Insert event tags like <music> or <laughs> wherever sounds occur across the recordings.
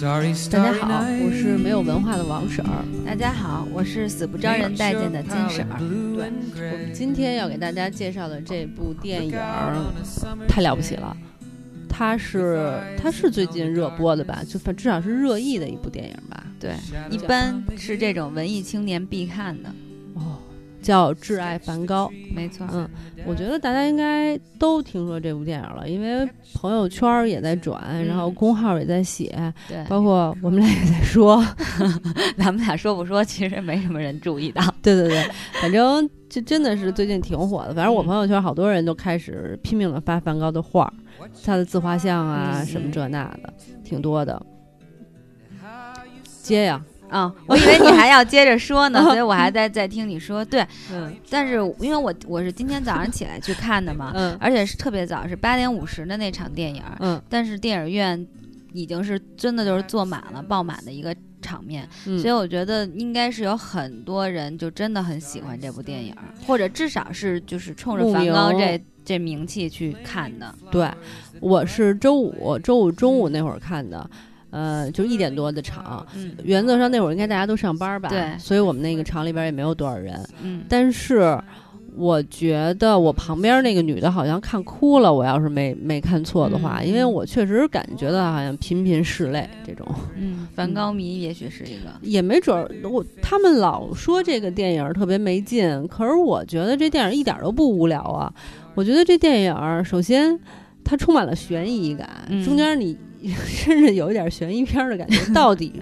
大家好，我是没有文化的王婶儿。大家好，我是死不招人待见的金婶儿。对，我们今天要给大家介绍的这部电影太了不起了，它是它是最近热播的吧？就反至少是热议的一部电影吧？对，一般是这种文艺青年必看的。哦，叫《挚爱梵高》。没错，嗯，我觉得大家应该都听说这部电影了，因为朋友圈也在转，然后公号也在写，对，包括我们俩也在说，<laughs> 咱们俩说不说，其实没什么人注意到。对对对，反正这真的是最近挺火的，反正我朋友圈好多人都开始拼命的发梵高的画，他的自画像啊什么这那的，挺多的。接呀。啊，我以为你还要接着说呢，所以我还在在听你说。对，嗯，但是因为我我是今天早上起来去看的嘛，嗯，而且是特别早，是八点五十的那场电影，嗯，但是电影院已经是真的就是坐满了、爆满的一个场面，所以我觉得应该是有很多人就真的很喜欢这部电影，或者至少是就是冲着梵高这这名气去看的。对，我是周五周五中午那会儿看的。呃，就一点多的场，原则上那会儿应该大家都上班吧，对，所以我们那个场里边也没有多少人。嗯，但是我觉得我旁边那个女的好像看哭了，我要是没没看错的话，因为我确实感觉到好像频频拭泪这种。嗯，梵高迷也许是一个，也没准儿。我他们老说这个电影特别没劲，可是我觉得这电影一点都不无聊啊。我觉得这电影首先它充满了悬疑感，中间你。<laughs> 甚至有一点悬疑片的感觉，<laughs> 到底，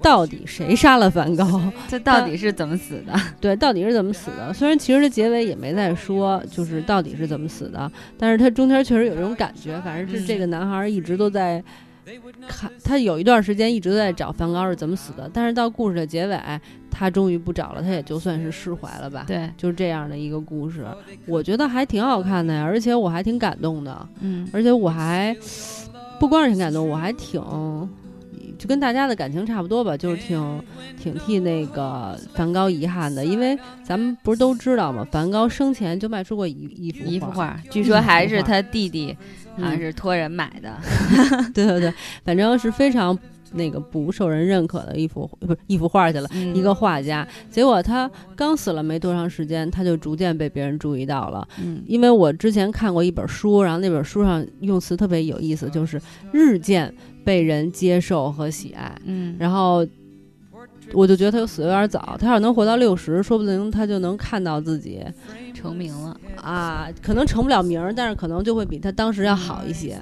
到底谁杀了梵高？<laughs> 这到底是怎么死的？对，到底是怎么死的？虽然其实这结尾也没再说，就是到底是怎么死的，但是他中间确实有这种感觉。反正是这个男孩一直都在看，他有一段时间一直都在找梵高是怎么死的。但是到故事的结尾，他终于不找了，他也就算是释怀了吧？对，就是这样的一个故事，我觉得还挺好看的呀，而且我还挺感动的。嗯，而且我还。不光是挺感动，我还挺，就跟大家的感情差不多吧，就是挺挺替那个梵高遗憾的，因为咱们不是都知道吗？梵高生前就卖出过一一幅一幅画，据说还是他弟弟，好像是托人买的。<laughs> 对对对，反正是非常。那个不受人认可的一幅不是一幅画去了，一个画家。结果他刚死了没多长时间，他就逐渐被别人注意到了。嗯，因为我之前看过一本书，然后那本书上用词特别有意思，就是日渐被人接受和喜爱。嗯，然后我就觉得他死的有点早，他要能活到六十，说不定他就能看到自己。成名了啊，可能成不了名，但是可能就会比他当时要好一些。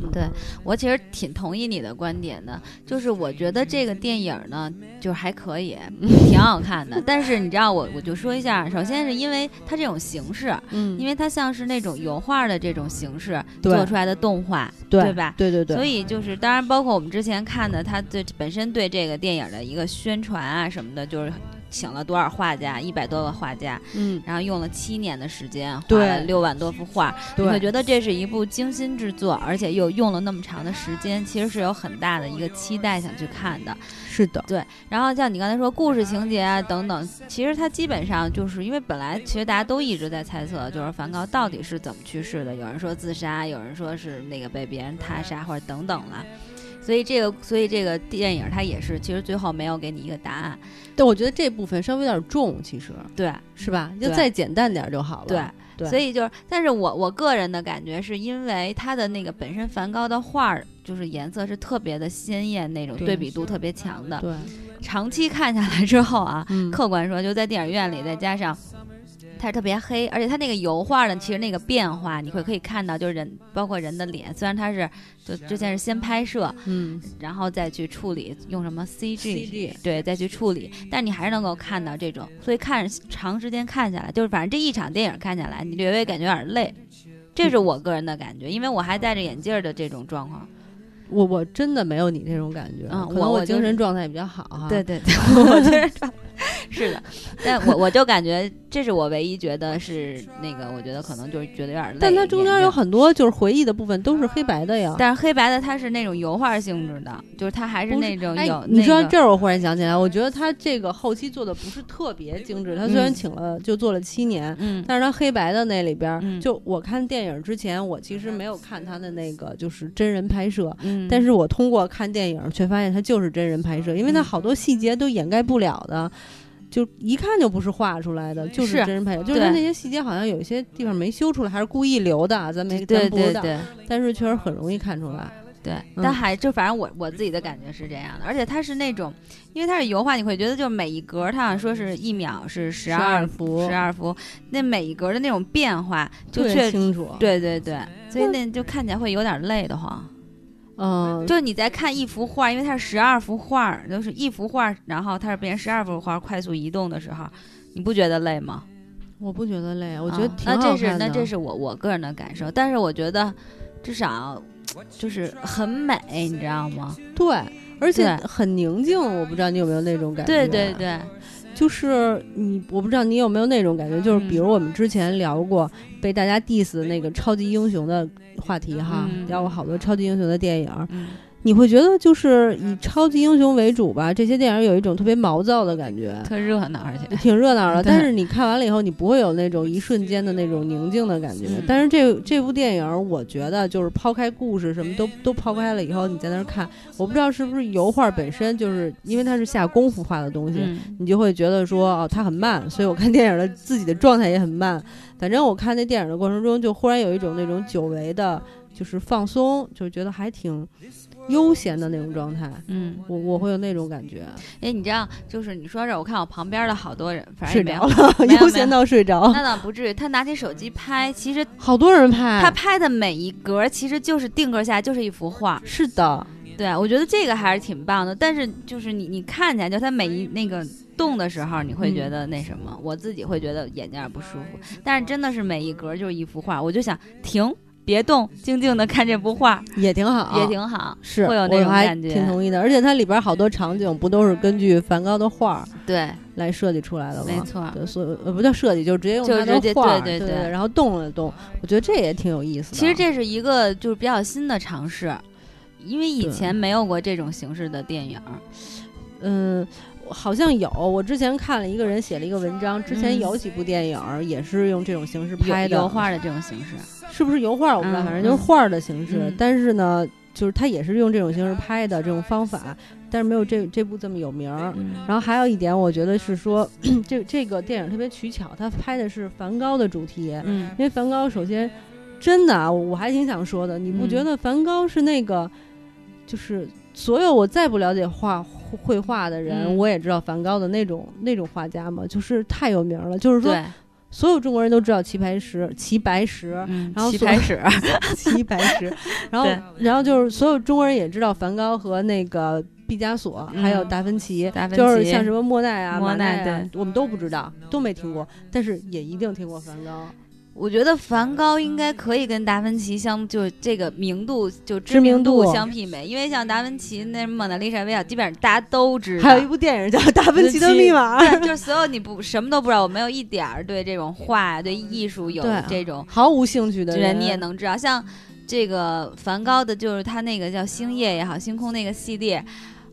嗯对我其实挺同意你的观点的，就是我觉得这个电影呢，就还可以，<laughs> 挺好看的。但是你知道，我我就说一下，首先是因为它这种形式，嗯，因为它像是那种油画的这种形式做出来的动画，对吧？对对对。所以就是，当然包括我们之前看的，它对本身对这个电影的一个宣传啊什么的，就是。请了多少画家？一百多个画家，嗯，然后用了七年的时间，画了六万多幅画。你会觉得这是一部精心制作，而且又用了那么长的时间，其实是有很大的一个期待想去看的。是的，对。然后像你刚才说故事情节啊等等，其实它基本上就是因为本来其实大家都一直在猜测，就是梵高到底是怎么去世的。有人说自杀，有人说是那个被别人他杀或者等等了。所以这个，所以这个电影它也是，其实最后没有给你一个答案。但我觉得这部分稍微有点重，其实对，是吧？就再简单点就好了。对，所以就是，但是我我个人的感觉是因为它的那个本身梵高的画儿，就是颜色是特别的鲜艳，那种对比度特别强的。对，长期看下来之后啊，客观说，就在电影院里，再加上。它特别黑，而且它那个油画呢，其实那个变化，你会可以看到，就是人包括人的脸，虽然它是就之前是先拍摄，嗯，然后再去处理，用什么 CG，对，再去处理，但你还是能够看到这种，所以看长时间看下来，就是反正这一场电影看下来，你略微感觉有点累，这是我个人的感觉，因为我还戴着眼镜的这种状况。我我真的没有你这种感觉，嗯，可能我精神状态比较好哈。对对对，<laughs> 我精神状 <laughs> 是的，但我我就感觉这是我唯一觉得是那个，我觉得可能就是觉得有点累。但它中间有很多就是回忆的部分都是黑白的呀。但是黑白的它是那种油画性质的，就是它还是那种有。你说这儿我忽然想起来，我觉得它这个后期做的不是特别精致。他虽然请了就做了七年，嗯，但是它黑白的那里边，就我看电影之前，我其实没有看他的那个就是真人拍摄，嗯，但是我通过看电影却发现它就是真人拍摄，因为它好多细节都掩盖不了的。就一看就不是画出来的，就是真人拍的。就是他那些细节好像有一些地方没修出来，还是故意留的，咱没咱不知道。但是确实很容易看出来。对，但还就反正我我自己的感觉是这样的，而且它是那种，因为它是油画，你会觉得就每一格，它好像说是一秒是十二幅，十二幅，那每一格的那种变化就确清楚。对对对，所以那就看起来会有点累的慌。嗯，就是你在看一幅画，因为它是十二幅画，就是一幅画，然后它是变成十二幅画快速移动的时候，你不觉得累吗？我不觉得累，我觉得挺好的那这是那这是我我个人的感受，但是我觉得至少就是很美，你知道吗？对，而且很宁静，我不知道你有没有那种感觉？对对对。就是你，我不知道你有没有那种感觉，就是比如我们之前聊过被大家 diss 那个超级英雄的话题哈，聊过好多超级英雄的电影。你会觉得就是以超级英雄为主吧？这些电影有一种特别毛躁的感觉，特热闹，而且 <laughs> 挺热闹的。但是你看完了以后，你不会有那种一瞬间的那种宁静的感觉。但是这这部电影，我觉得就是抛开故事什么都都抛开了以后，你在那儿看，我不知道是不是油画本身就是因为它是下功夫画的东西，你就会觉得说哦，它很慢。所以我看电影的自己的状态也很慢。反正我看那电影的过程中，就忽然有一种那种久违的，就是放松，就觉得还挺。悠闲的那种状态，嗯，我我会有那种感觉。哎，你这样就是你说这，我看我旁边的好多人，反正睡着了，<laughs> 悠闲到睡着。那倒不至于，他拿起手机拍，其实好多人拍。他拍的每一格，其实就是定格下就是一幅画。是的，对，我觉得这个还是挺棒的。但是就是你你看起来，就它每一那个动的时候，你会觉得那什么？我自己会觉得眼睛不舒服。但是真的是每一格就是一幅画，我就想停。别动，静静的看这幅画也挺好，也挺好，是会有那种感觉，挺同意的。而且它里边好多场景不都是根据梵高的画对来设计出来的吗？没错，对，所呃不叫设计，就直接用他的画，对对对，然后动了动，我觉得这也挺有意思的。其实这是一个就是比较新的尝试，因为以前没有过这种形式的电影。嗯。好像有，我之前看了一个人写了一个文章，之前有几部电影也是用这种形式拍的，油画的这种形式，是不是油画我不知道，反正就是画的形式。但是呢，就是他也是用这种形式拍的这种方法，但是没有这这部这么有名儿。然后还有一点，我觉得是说，<clears throat> 这这个电影特别取巧，他拍的是梵高的主题，嗯，因为梵高首先真的啊，我还挺想说的，你不觉得梵高是那个，就是所有我再不了解画。绘画的人，我也知道梵高的那种那种画家嘛，就是太有名了。就是说，所有中国人都知道齐白石，齐白石，然后齐白石，<laughs> 齐白石，<laughs> 然后然后就是所有中国人也知道梵高和那个毕加索，还有达芬奇，就是像什么莫奈啊、莫奈啊，我们都不知道，都没听过，但是也一定听过梵高。我觉得梵高应该可以跟达芬奇相，就这个名度就知名度相媲美，因为像达芬奇那《蒙娜丽莎微笑》，基本上大家都知道。还有一部电影叫《达芬奇的密码》，就是所有你不什么都不知道，我没有一点儿对这种画、对艺术有这种毫无兴趣的人，你也能知道。像这个梵高的，就是他那个叫《星夜》也好，《星空》那个系列。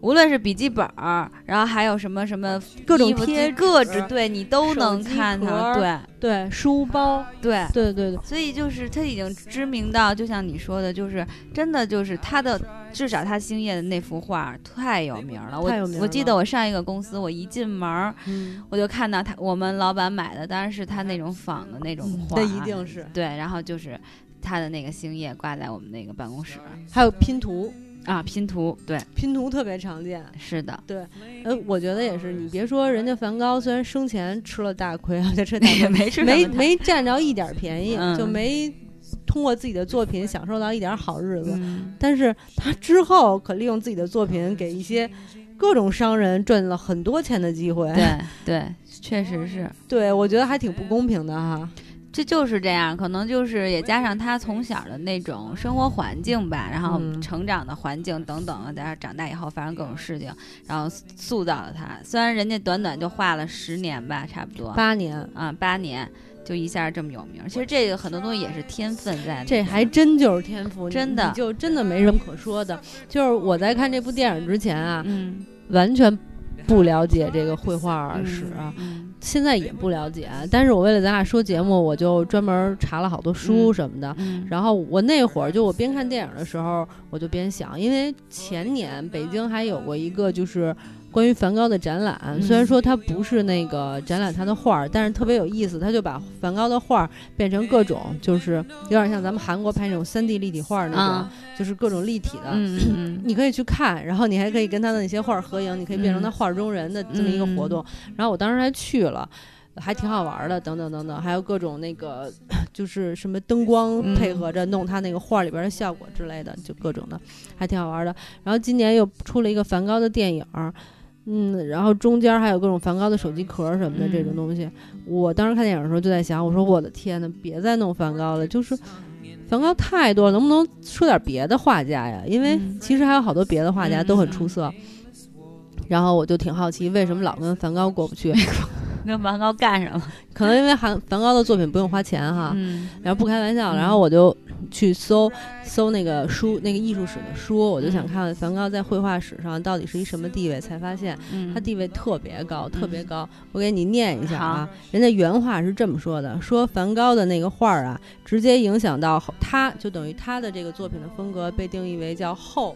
无论是笔记本儿，然后还有什么什么各种贴各纸，对你都能看到。对对，书包，对对对对。所以就是他已经知名到，就像你说的，就是真的就是他的，至少他星夜的那幅画太有名了。我我记得我上一个公司，我一进门儿，我就看到他，我们老板买的当然是他那种仿的那种画，那一定是对。然后就是他的那个星夜挂在我们那个办公室，还有拼图。啊，拼图对，拼图特别常见，是的，对，呃，我觉得也是。你别说，人家梵高虽然生前吃了大亏啊，<laughs> 这吃大亏 <laughs> 没吃，没没占着一点便宜，就没通过自己的作品享受到一点好日子。但是他之后可利用自己的作品给一些各种商人赚了很多钱的机会。对对，确实是。对，我觉得还挺不公平的哈。这就是这样，可能就是也加上他从小的那种生活环境吧，然后成长的环境等等，加上长大以后发生各种事情，然后塑造了他。虽然人家短短就画了十年吧，差不多八年啊，八年就一下这么有名。其实这个很多东西也是天分在，这还真就是天赋，真的就真的没什么可说的。就是我在看这部电影之前啊，嗯，完全不了解这个绘画史。现在也不了解，但是我为了咱俩说节目，我就专门查了好多书什么的。然后我那会儿就我边看电影的时候，我就边想，因为前年北京还有过一个就是。关于梵高的展览，虽然说他不是那个展览他的画儿，但是特别有意思。他就把梵高的画儿变成各种，就是有点像咱们韩国拍那种三 D 立体画儿那种，就是各种立体的。<clears throat> 你可以去看，然后你还可以跟他的那些画儿合影，你可以变成他画中人的这么一个活动。然后我当时还去了。还挺好玩的，等等等等，还有各种那个，<clears throat> 就是什么灯光配合着弄他那个画里边的效果之类的，就各种的，还挺好玩的。然后今年又出了一个梵高的电影，嗯，然后中间还有各种梵高的手机壳什么的这种东西。我当时看电影的时候就在想，我说我的天呐，别再弄梵高了，就是梵高太多了，能不能说点别的画家呀？因为其实还有好多别的画家都很出色。然后我就挺好奇，为什么老跟梵高过不去？<laughs> 跟梵高干上了？<laughs> 可能因为梵梵高的作品不用花钱哈，然后不开玩笑，然后我就去搜搜那个书，那个艺术史的书，我就想看梵高在绘画史上到底是一什么地位，才发现他地位特别高，特别高。我给你念一下啊，人家原话是这么说的：说梵高的那个画儿啊，直接影响到他，就等于他的这个作品的风格被定义为叫后。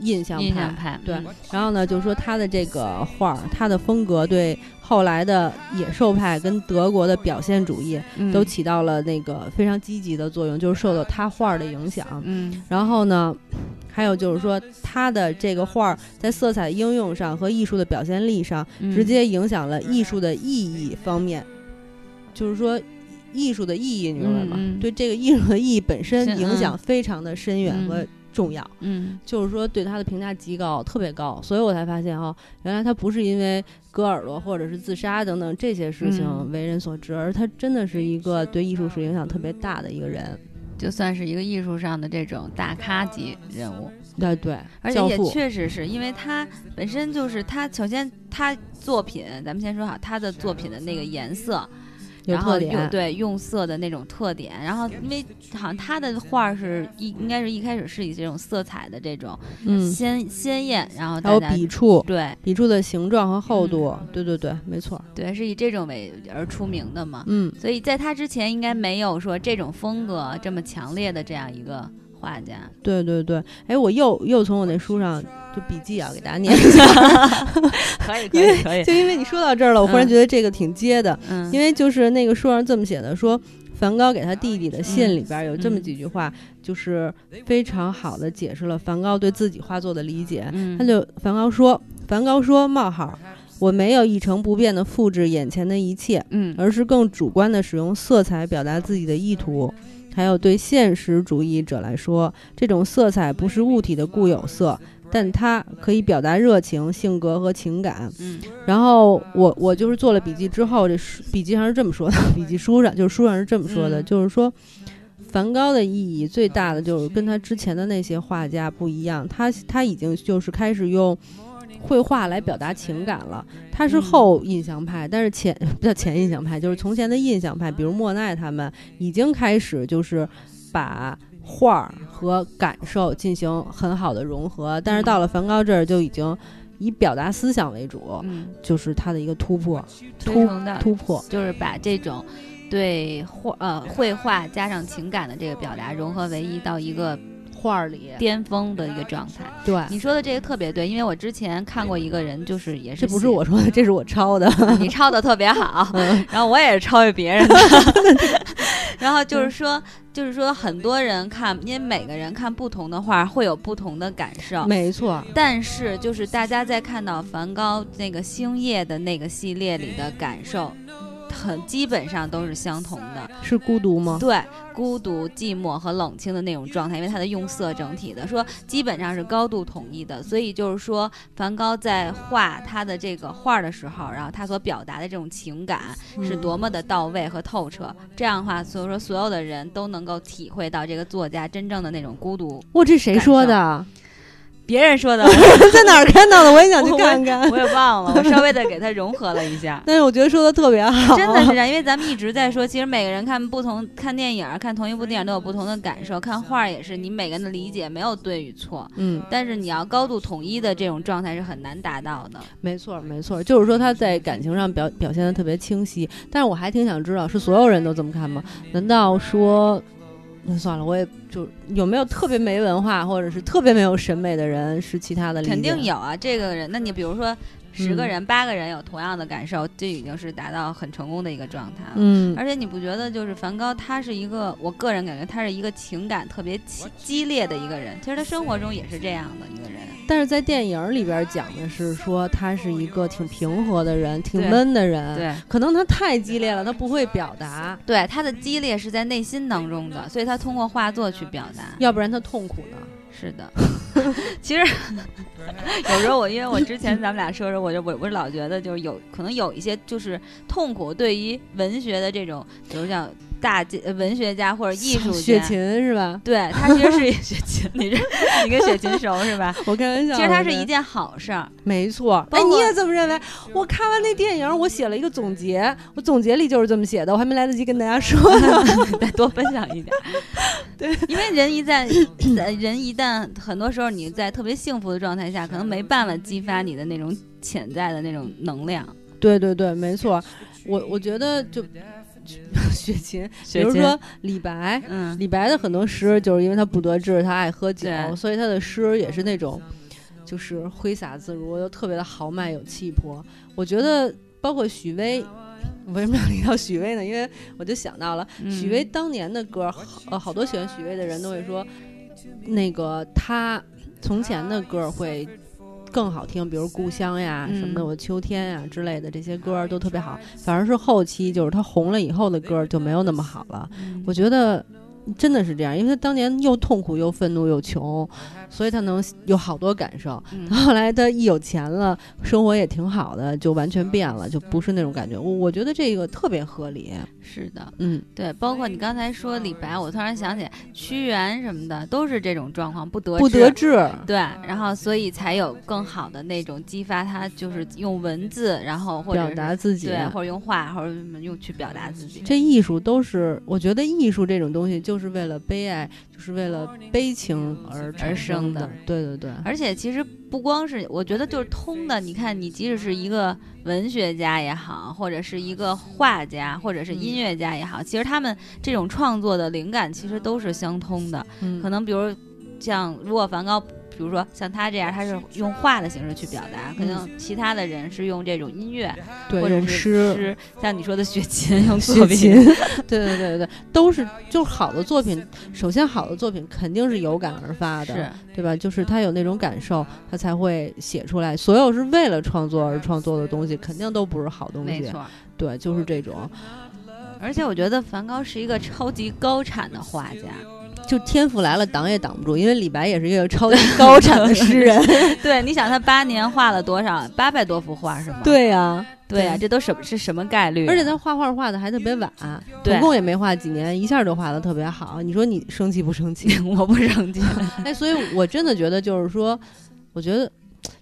印象派，对，然后呢，就是说他的这个画儿，他的风格对后来的野兽派跟德国的表现主义都起到了那个非常积极的作用，就是受到他画儿的影响。嗯，然后呢，还有就是说他的这个画儿在色彩应用上和艺术的表现力上，直接影响了艺术的意义方面，就是说艺术的意义，你明白吗？对这个艺术的意义本身影响非常的深远和。重要，嗯，就是说对他的评价极高，特别高，所以我才发现哈，原来他不是因为割耳朵或者是自杀等等这些事情为人所知，而他真的是一个对艺术史影响特别大的一个人，就算是一个艺术上的这种大咖级人物，对对，而且也确实是因为他本身就是他，首先他作品，咱们先说好他的作品的那个颜色。然后用对用色的那种特点，然后因为好像他的画是一应该是一开始是以这种色彩的这种鲜鲜艳，然后还有笔触，对笔触的形状和厚度，对对对，没错，对，是以这种为而出名的嘛，嗯，所以在他之前应该没有说这种风格这么强烈的这样一个画家，对对对，哎，我又又从我那书上就。笔记啊，给大家念一下。<laughs> 可以可以可以。就因为你说到这儿了，我忽然觉得这个挺接的。嗯。因为就是那个书上这么写的，说梵高给他弟弟的信里边有这么几句话，就是非常好的解释了梵高对自己画作的理解。他就梵高说：“梵高说冒号，我没有一成不变的复制眼前的一切，嗯，而是更主观的使用色彩表达自己的意图。还有对现实主义者来说，这种色彩不是物体的固有色。”但它可以表达热情、性格和情感。嗯，然后我我就是做了笔记之后，这书笔记上是这么说的，笔记书上就是书上是这么说的，就是说，梵高的意义最大的就是跟他之前的那些画家不一样，他他已经就是开始用绘画来表达情感了。他是后印象派，但是前 <laughs> 不叫前印象派，就是从前的印象派，比如莫奈他们已经开始就是把。画儿和感受进行很好的融合，但是到了梵高这儿就已经以表达思想为主，嗯，就是他的一个突破，突突破，就是把这种对画呃绘画加上情感的这个表达融合为一到一个画里巅峰的一个状态。对，你说的这个特别对，因为我之前看过一个人，就是也是这不是我说的，这是我抄的，<laughs> 你抄的特别好，<laughs> 然后我也是抄给别人的，<laughs> 然后就是说。就是说，很多人看，因为每个人看不同的画会有不同的感受，没错。但是，就是大家在看到梵高那个星夜的那个系列里的感受，很基本上都是相同的，是孤独吗？对，孤独、寂寞和冷清的那种状态，因为它的用色整体的说基本上是高度统一的，所以就是说梵高在画他的这个画的时候，然后他所表达的这种情感是多么的到位和透彻，这样的话，所以说所有的人都能够体会到这个作家真正的那种孤独。哇，这谁说的？别人说的，<laughs> 在哪儿看到的？我也想去看看。我也忘了，我稍微的给他融合了一下。但 <laughs> 是我觉得说的特别好，真的是这样。因为咱们一直在说，其实每个人看不同看电影，看同一部电影都有不同的感受。看画也是，你每个人的理解没有对与错。嗯。但是你要高度统一的这种状态是很难达到的。没错，没错，就是说他在感情上表表现的特别清晰。但是我还挺想知道，是所有人都这么看吗？难道说？那算了，我也就有没有特别没文化或者是特别没有审美的人是其他的？肯定有啊，这个人。那你比如说十个人八个人有同样的感受，这已经是达到很成功的一个状态了。嗯，而且你不觉得就是梵高他是一个，我个人感觉他是一个情感特别激烈的一个人。其实他生活中也是这样的一个人。但是在电影里边讲的是说他是一个挺平和的人，挺闷的人。对，可能他太激烈了，他不会表达。对，他的激烈是在内心当中的，所以他通过画作去表达。要不然他痛苦呢？是的。<laughs> 其实有时候我因为我之前咱们俩说说，我就我我老觉得就是有可能有一些就是痛苦，对于文学的这种，比如像。大文学家或者艺术家，雪琴是吧？<laughs> 对他其实是雪琴，<laughs> 你这你跟雪琴熟是吧？我开玩笑。其实他是一件好事儿，没错。哎，你也这么认为？我看完那电影，我写了一个总结，我总结里就是这么写的，我还没来得及跟大家说呢，<laughs> 再多分享一点。对，因为人一在人一旦很多时候你在特别幸福的状态下，可能没办法激发你的那种潜在的那种能量。对对对，没错。我我觉得就。<laughs> 雪琴，比如说李白，嗯，李白的很多诗就是因为他不得志，他爱喝酒，所以他的诗也是那种，就是挥洒自如，又特别的豪迈有气魄。我觉得包括许巍，为什么要提到许巍呢？因为我就想到了许巍当年的歌，呃，好多喜欢许巍的人都会说，那个他从前的歌会。更好听，比如《故乡》呀什么的，我秋天呀之类的这些歌都特别好。反而是后期，就是他红了以后的歌就没有那么好了。我觉得。真的是这样，因为他当年又痛苦又愤怒又穷，所以他能有好多感受。后来他一有钱了，生活也挺好的，就完全变了，就不是那种感觉。我我觉得这个特别合理。是的，嗯，对，包括你刚才说李白，我突然想起屈原什么的，都是这种状况，不得不得志。对，然后所以才有更好的那种激发他，就是用文字，然后或者表达自己，对，或者用画，或者用去表达自己。这艺术都是，我觉得艺术这种东西就。就是为了悲哀，就是为了悲情而而生的。对对对，而且其实不光是，我觉得就是通的。你看，你即使是一个文学家也好，或者是一个画家，或者是音乐家也好，其实他们这种创作的灵感其实都是相通的。可能比如像如果梵高。比如说像他这样，他是用画的形式去表达，可能其他的人是用这种音乐，或者是诗，像你说的雪琴，<laughs> 用雪琴，<laughs> 对对对对对，都是就是好的作品。首先，好的作品肯定是有感而发的，对吧？就是他有那种感受，他才会写出来。所有是为了创作而创作的东西，肯定都不是好东西。没错，对，就是这种。而且我觉得梵高是一个超级高产的画家。就天赋来了，挡也挡不住，因为李白也是一个超级高产的诗人。<laughs> 对，你想他八年画了多少？八百多幅画是吗？对呀，对呀，这都什么是什么概率？而且他画画画的还特别晚，总共也没画几年，一下就画的特别好。你说你生气不生气？<laughs> 我不生气。<laughs> 哎，所以我真的觉得，就是说，我觉得，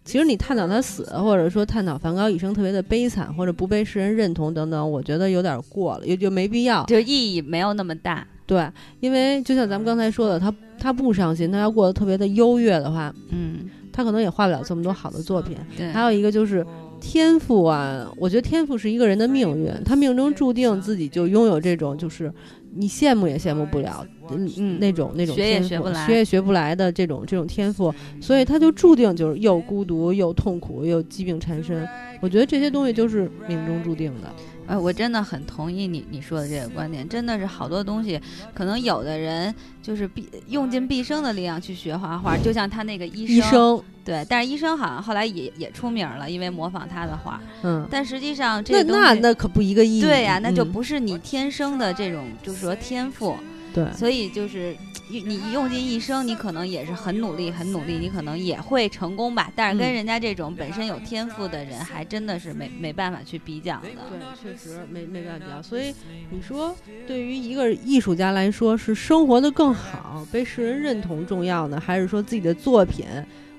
其实你探讨他死，或者说探讨梵高一生特别的悲惨，或者不被世人认同等等，我觉得有点过了，也就没必要，就意义没有那么大。对，因为就像咱们刚才说的，他他不伤心，他要过得特别的优越的话，嗯，他可能也画不了这么多好的作品。对，还有一个就是天赋啊，我觉得天赋是一个人的命运，他命中注定自己就拥有这种，就是你羡慕也羡慕不了，嗯嗯，那种那种学也学不来，学也学不来的这种这种天赋，所以他就注定就是又孤独又痛苦又疾病缠身。我觉得这些东西就是命中注定的。哎，我真的很同意你你说的这个观点，真的是好多东西，可能有的人就是毕用尽毕生的力量去学画画，就像他那个医生，对，但是医生好像后来也也出名了，因为模仿他的画，嗯，但实际上这那那那可不一个意义，对呀，那就不是你天生的这种，就是说天赋，对，所以就是。你用尽一生，你可能也是很努力，很努力，你可能也会成功吧。但是跟人家这种本身有天赋的人，还真的是没没办法去比较的。对，确实没没办法比较。所以你说，对于一个艺术家来说，是生活的更好，被世人认同重要呢，还是说自己的作品，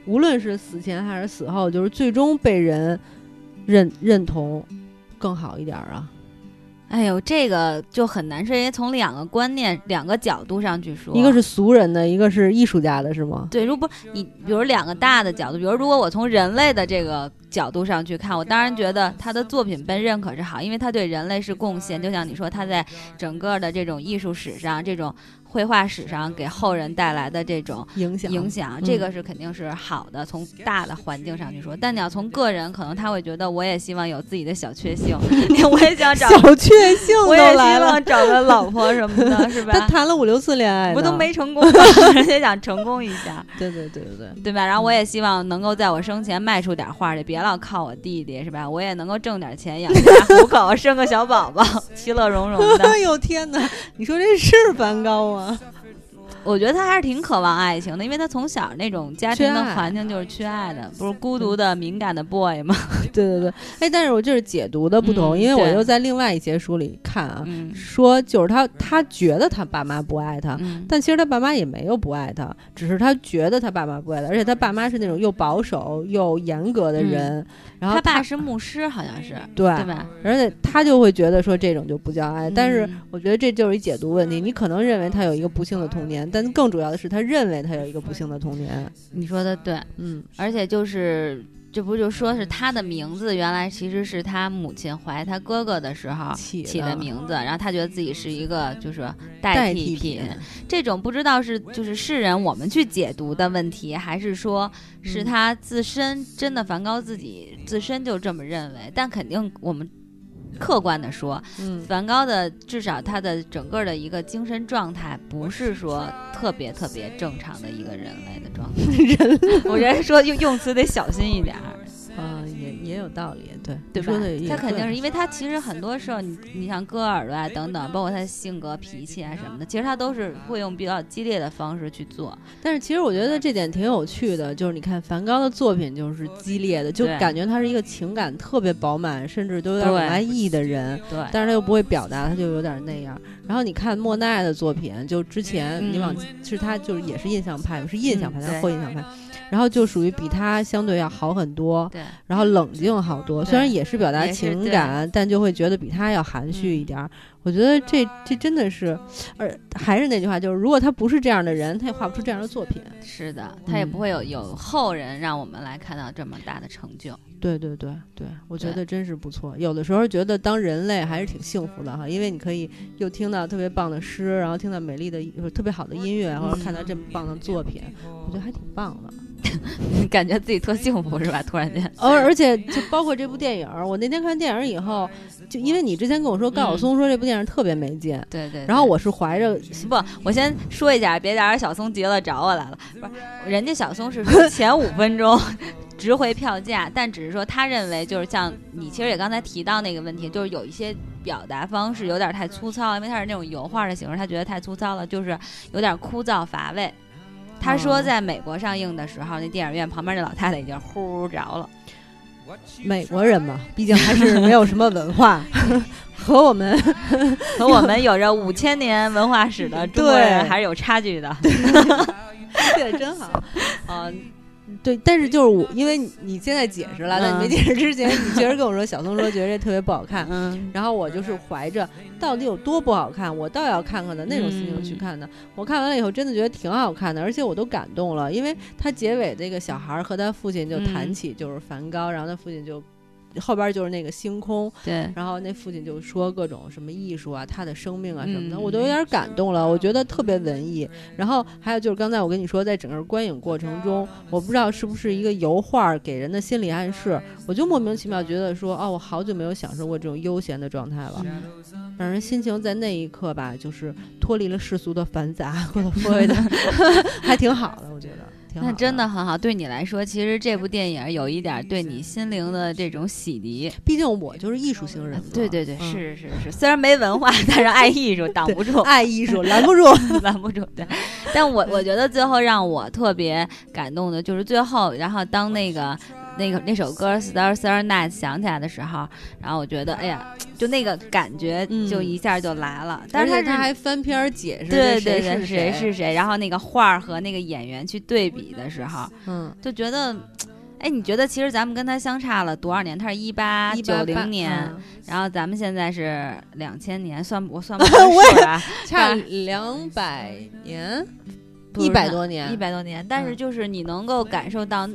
无论是死前还是死后，就是最终被人认认同更好一点啊？哎呦，这个就很难说，因为从两个观念、两个角度上去说，一个是俗人的，一个是艺术家的，是吗？对，如果你比如两个大的角度，比如如果我从人类的这个角度上去看，我当然觉得他的作品被认可是好，因为他对人类是贡献。就像你说，他在整个的这种艺术史上，这种。绘画史上给后人带来的这种影响，影响这个是肯定是好的。从大的环境上去说，但你要从个人，可能他会觉得，我也希望有自己的小确幸，<laughs> 我也想找小确幸，我也希望找个老婆什么的，是吧？他谈了五六次恋爱，不都没成功，<laughs> 人家想成功一下。对对对对对，对吧？然后我也希望能够在我生前卖出点画去，别老靠我弟弟，是吧？我也能够挣点钱养家糊口，生个小宝宝，<laughs> 其乐融融的。<laughs> 哎呦天哪！你说这是梵高吗？我觉得他还是挺渴望爱情的，因为他从小那种家庭的环境就是缺爱的，不是孤独的敏感的 boy 吗？<laughs> 对对对，哎，但是我就是解读的不同，因为我又在另外一些书里看啊，说就是他他觉得他爸妈不爱他，但其实他爸妈也没有不爱他，只是他觉得他爸妈不爱他，而且他爸妈是那种又保守又严格的人。然后他爸是牧师，好像是对对吧？而且他就会觉得说这种就不叫爱，但是我觉得这就是一解读问题。你可能认为他有一个不幸的童年，但更主要的是他认为他有一个不幸的童年。你说的对，嗯，而且就是。这不就说是他的名字，原来其实是他母亲怀他哥哥的时候起的名字，然后他觉得自己是一个就是代替品。这种不知道是就是世人我们去解读的问题，还是说是他自身真的梵高自己自身就这么认为？但肯定我们。客观的说，梵高的至少他的整个的一个精神状态，不是说特别特别正常的一个人类的状态。<laughs> <laughs> 人，我觉得说用用词得小心一点。嗯，也也有道理，对对吧？他肯定是因为他其实很多时候，你你像割耳朵啊等等，包括他性格脾气啊什么的，其实他都是会用比较激烈的方式去做。但是其实我觉得这点挺有趣的，就是你看梵高的作品就是激烈的，就感觉他是一个情感特别饱满，甚至都有点往外溢的人。对，但是他又不会表达，他就有点那样。然后你看莫奈的作品，就之前你往是他就是也是印象派，是印象派，他是后印象派。然后就属于比他相对要好很多，对，然后冷静好多。虽然也是表达情感，但就会觉得比他要含蓄一点。我觉得这这真的是，而还是那句话，就是如果他不是这样的人，他也画不出这样的作品。是的，他也不会有有后人让我们来看到这么大的成就。对对对对，我觉得真是不错。有的时候觉得当人类还是挺幸福的哈，因为你可以又听到特别棒的诗，然后听到美丽的、特别好的音乐，或者看到这么棒的作品，我觉得还挺棒的。<laughs> 感觉自己特幸福是吧？突然间，而 <laughs> 而且就包括这部电影，我那天看电影以后，就因为你之前跟我说高晓松说这部电影特别没劲，对对，然后我是怀着不，我先说一下，别打扰小松急了找我来了，不是，人家小松是说 <laughs> 前五分钟值回票价，但只是说他认为就是像你其实也刚才提到那个问题，就是有一些表达方式有点太粗糙，因为他是那种油画的形式，他觉得太粗糙了，就是有点枯燥乏味。他说，在美国上映的时候，那电影院旁边那老太太已经呼着了。美国人嘛，毕竟还是 <laughs> 没有什么文化，<laughs> 和我们 <laughs> 和我们有着五千年文化史的中国人还是有差距的。对，真好。嗯。对，但是就是我，因为你现在解释了，但你没解释之前，你确实跟我说小松说觉得这特别不好看，嗯，然后我就是怀着到底有多不好看，我倒要看看的那种心情去看的。我看完了以后，真的觉得挺好看的，而且我都感动了，因为他结尾这个小孩和他父亲就谈起就是梵高，然后他父亲就后边就是那个星空，对，然后那父亲就说各种什么艺术啊，他的生命啊什么的，嗯我都有点感动了，我觉得特别文艺。然后还有就是刚才我跟你说，在整个观影过程中，我不知道是不是一个油画给人的心理暗示，我就莫名其妙觉得说，哦，我好久没有享受过这种悠闲的状态了，让人心情在那一刻吧，就是脱离了世俗的繁杂，过得所谓的 <laughs> 还挺好的，我觉得。挺好那真的很好。对你来说，其实这部电影有一点对你心灵的这种洗涤。毕竟我就是艺术型人嘛，对对对，嗯是是是，虽然没文化，但是爱艺术挡不住，爱艺术拦不住。<laughs> 拦不住。对，<laughs> 但我我觉得最后让我特别感动的就是最后，然后当那个那个那首歌《Star Star Night》响起来的时候，然后我觉得，哎呀，就那个感觉嗯就一下就来了。但是他他还翻篇儿解释对这对对，谁是谁是谁，然后那个画儿和那个演员去对比的时候，嗯，就觉得。哎，你觉得其实咱们跟他相差了多少年？他是一八九188零年，嗯然后咱们现在是两千年，算我算不 <laughs> 算我也数啊？差两百年，一百多年，一百多年，但是嗯就是你能够感受到，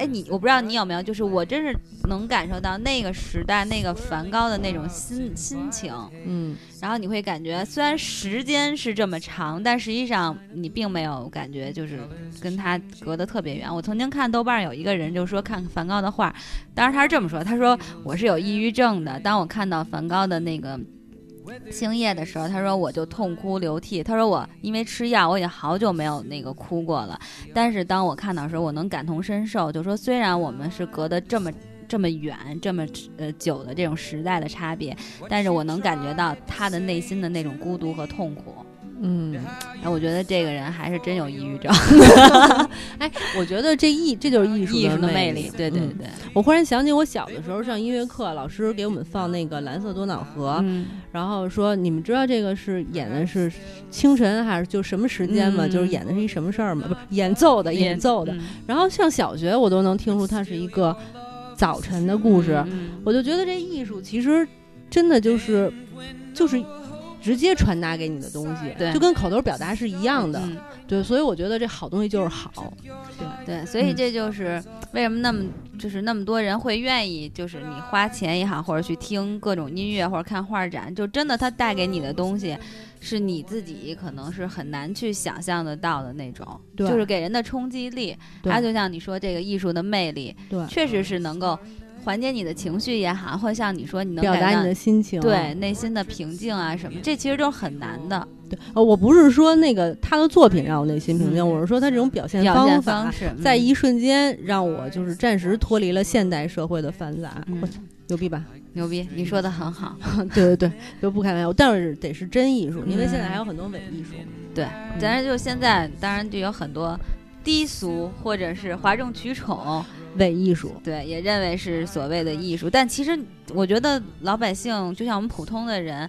哎，你我不知道你有没有，就是我真是能感受到那个时代那个梵高的那种心心情，嗯，然后你会感觉虽然时间是这么长，但实际上你并没有感觉就是跟他隔得特别远。我曾经看豆瓣有一个人就说看梵高的画，当然他是这么说，他说我是有抑郁症的，当我看到梵高的那个。星夜的时候，他说我就痛哭流涕。他说我因为吃药，我已经好久没有那个哭过了。但是。当我看到的时候，我能感同身受。就说虽然我们是。隔得这么这么远、这么呃久的这种时代的差别，但是。我能感觉到他的内心的那种孤独和痛苦。嗯，哎，我觉得这个人还是真有抑郁症，<laughs> 哎，我觉得这艺这就是艺术艺术的魅魅力。对对嗯对，我忽然想起我小的时候上音乐课，老师给我们放那个《蓝色多瑙河》，嗯然后说你们知道这个是演的是清晨还是就什么时间吗？嗯就是演的是一什么事儿吗？不是演奏的，演奏的。嗯然后上小学我都能听出它是一个早晨的故事，嗯我就觉得这艺术其实真的就是就是直接传达给你的东西，对就跟口头表达是一样的。嗯对，所以我觉得这好东西就是好。对，所以嗯这就是为什么那么就是那么多人会愿意，就是你花钱也好，或者去听各种音乐或者看画展，就真的它带给你的东西，是你自己可能是很难去想象得到的那种，对就是给人的冲击力。它就像你说这个艺术的魅力，对，确实是能够缓解你的情绪也好，或像你说你能表达你的心情。对内心的平静啊什么，这其实都是很难的对，呃，我不是说那个他的作品让我内心平静，嗯我是说他这种表现方式，嗯在一瞬间让我就是暂时脱离了现代社会的繁杂。牛逼吧？牛逼，你说的很好。<laughs> 对对对，就不开玩笑，但是得是真艺术，因为嗯现在还有很多伪艺术。对，但是就现在，当然就有很多低俗或者是哗众取宠，伪艺术，对，也认为是所谓的艺术。但其实我觉得老百姓，就像我们普通的人，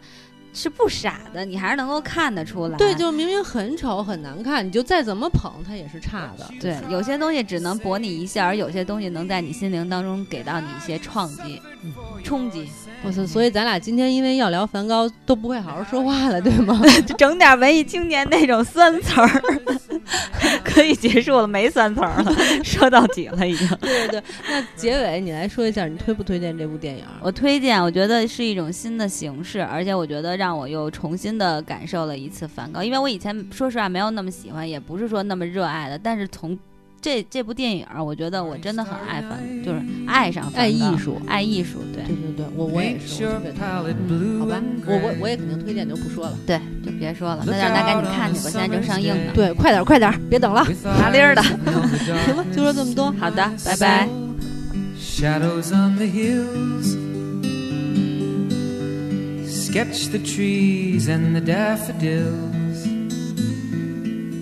是不傻的，你还是能够看得出来。对，就明明很丑很难看，你就再怎么捧它也是差的。对，有些东西只能博你一笑，而有些东西能在你心灵当中给到你一些创击、冲击。我操！所以咱俩今天因为要聊梵高，都不会好好说话了，对吗？<laughs> 就整点文艺青年那种酸词儿，<laughs> 可以结束了，没酸词儿了，说到底了已经。对对对。那结尾你来说一下，你推不推荐这部电影？我推荐，我觉得是一种新的形式，而且我觉得让我又重新的感受了一次梵高，因为我以前说实话没有那么喜欢，也不是说那么热爱的，但是从这这部电影儿，我觉得我真的很爱梵，就是爱上爱艺术爱艺术，对对对对，我我也是，我特别推荐。好吧，我我我也肯定推荐，就不说了。对，就别说了，那让大家赶紧看去吧，现在正上映呢。<laughs> 对，快点快点，别等了。麻利儿的 <laughs> 行吧，就说这么多。好的，拜拜。Shadows on the hills. Sketch the trees and the daffodils.